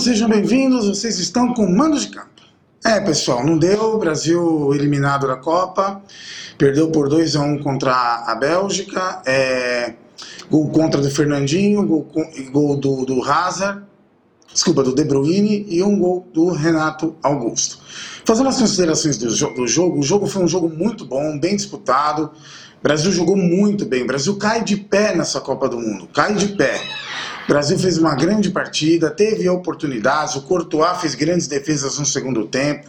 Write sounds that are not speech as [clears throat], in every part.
sejam bem-vindos. Vocês estão com mando de campo. É, pessoal, não deu. Brasil eliminado da Copa. Perdeu por 2 a 1 contra a Bélgica. É, gol contra do Fernandinho, gol, gol do, do Hazard, desculpa, do De Bruyne e um gol do Renato Augusto. Fazendo as considerações do, do jogo, o jogo foi um jogo muito bom, bem disputado. O Brasil jogou muito bem. O Brasil cai de pé nessa Copa do Mundo, cai de pé. O Brasil fez uma grande partida, teve oportunidades, o Courtois fez grandes defesas no segundo tempo.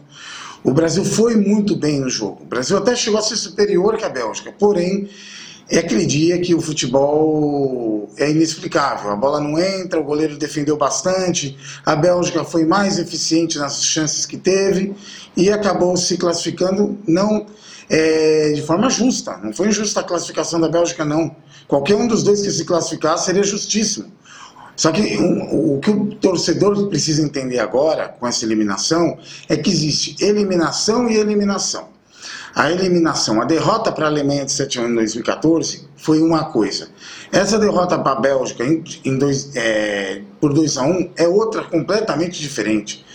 O Brasil foi muito bem no jogo. O Brasil até chegou a ser superior que a Bélgica, porém, é aquele dia que o futebol é inexplicável. A bola não entra, o goleiro defendeu bastante, a Bélgica foi mais eficiente nas chances que teve e acabou se classificando não é, de forma justa. Não foi injusta a classificação da Bélgica, não. Qualquer um dos dois que se classificasse seria justíssimo. Só que o, que o torcedor precisa entender agora, com essa eliminação, é que existe eliminação e eliminação. A eliminação, a derrota para a Alemanha de 7 a 1 em 2014 foi uma coisa. Essa derrota para a Bélgica em, em dois, é, por 2 a 1 é outra completamente diferente.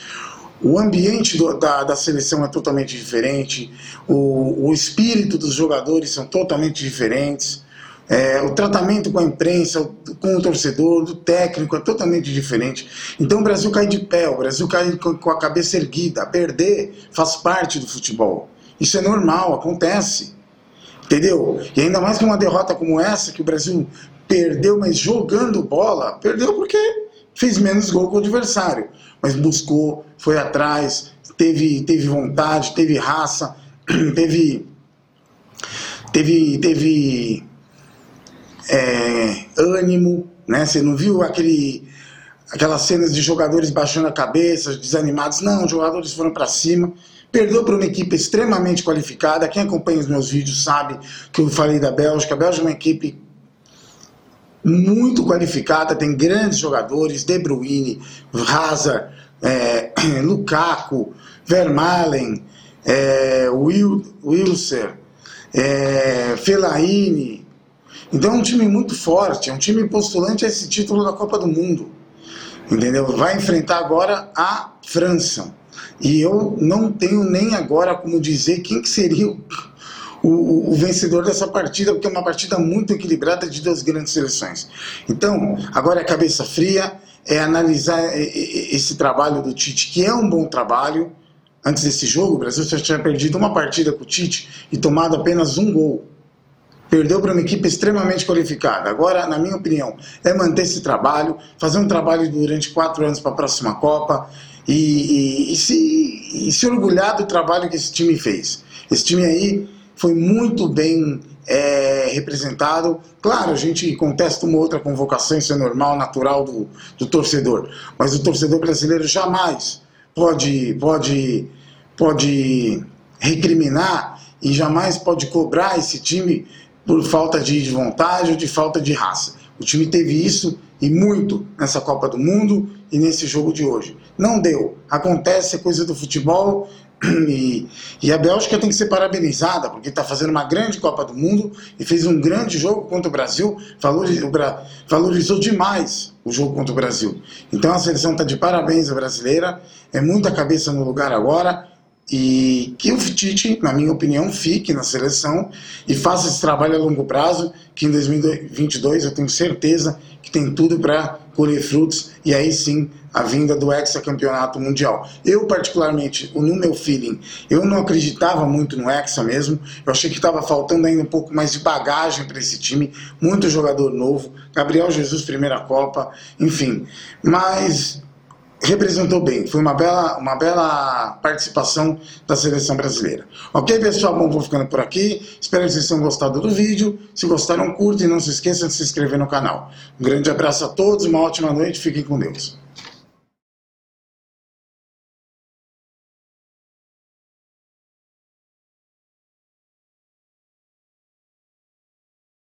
O ambiente do, da, da, seleção é totalmente diferente, o, o espírito dos jogadores são totalmente diferentes. É, o tratamento com a imprensa, com o torcedor, do técnico é totalmente diferente. Então o Brasil cai de pé, o Brasil cai com a cabeça erguida. Perder faz parte do futebol. Isso é normal, acontece. Entendeu? E ainda mais que uma derrota como essa, que o Brasil perdeu, mas jogando bola, perdeu porque fez menos gol que o adversário. Mas buscou, foi atrás, teve, teve vontade, teve raça, [clears throat] teve. Teve. teve é, ânimo, né? Você não viu aquele, aquelas cenas de jogadores baixando a cabeça, desanimados? Não, os jogadores foram para cima. Perdeu para uma equipe extremamente qualificada. Quem acompanha os meus vídeos sabe que eu falei da Bélgica. A Bélgica é uma equipe muito qualificada, tem grandes jogadores, De Bruyne, Hazard, é, [clears throat] Lukaku, Vermaelen, é, Wil, Wilser, é, Fellaini, então é um time muito forte, é um time postulante a esse título da Copa do Mundo. Entendeu? Vai enfrentar agora a França. E eu não tenho nem agora como dizer quem que seria o, o, o, vencedor dessa partida, porque é uma partida muito equilibrada de duas grandes seleções. Então, agora é cabeça fria, é analisar esse trabalho do Tite, que é um bom trabalho. Antes desse jogo, o Brasil já tinha perdido uma partida com o Tite e tomado apenas um gol. Perdeu para uma equipe extremamente qualificada. Agora, na minha opinião, é manter esse trabalho, fazer um trabalho durante quatro anos para a próxima Copa e, e, e, se, e se orgulhar do trabalho que esse time fez. Esse time aí foi muito bem é, representado. Claro, a gente contesta uma outra convocação, isso é normal, natural do, do torcedor. Mas o torcedor brasileiro jamais pode, pode, pode recriminar e jamais pode cobrar esse time por falta de vontade ou de falta de raça. O time teve isso e muito nessa Copa do Mundo e nesse jogo de hoje. Não deu. Acontece, é coisa do futebol. [clears throat] E, e a Bélgica tem que ser parabenizada, porque está fazendo uma grande Copa do Mundo e fez um grande jogo contra o Brasil, valorizou, valorizou demais o jogo contra o Brasil. Então a seleção está de parabéns a brasileira, é muita cabeça no lugar agora e que o Tite, na minha opinião, fique na seleção e faça esse trabalho a longo prazo, que em 2022 eu tenho certeza que tem tudo para colher frutos e aí sim a vinda do hexacampeonato mundial. Eu, particularmente, no meu feeling, eu não acreditava muito no hexa mesmo, eu achei que estava faltando ainda um pouco mais de bagagem para esse time, muito jogador novo, Gabriel Jesus, primeira Copa, enfim. Mas representou bem. Foi uma bela, uma bela participação da seleção brasileira. Ok, pessoal? Bom, vou ficando por aqui. Espero que vocês tenham gostado do vídeo. Se gostaram, curtem e não se esqueçam de se inscrever no canal. Um grande abraço a todos, uma ótima noite. Fiquem com Deus.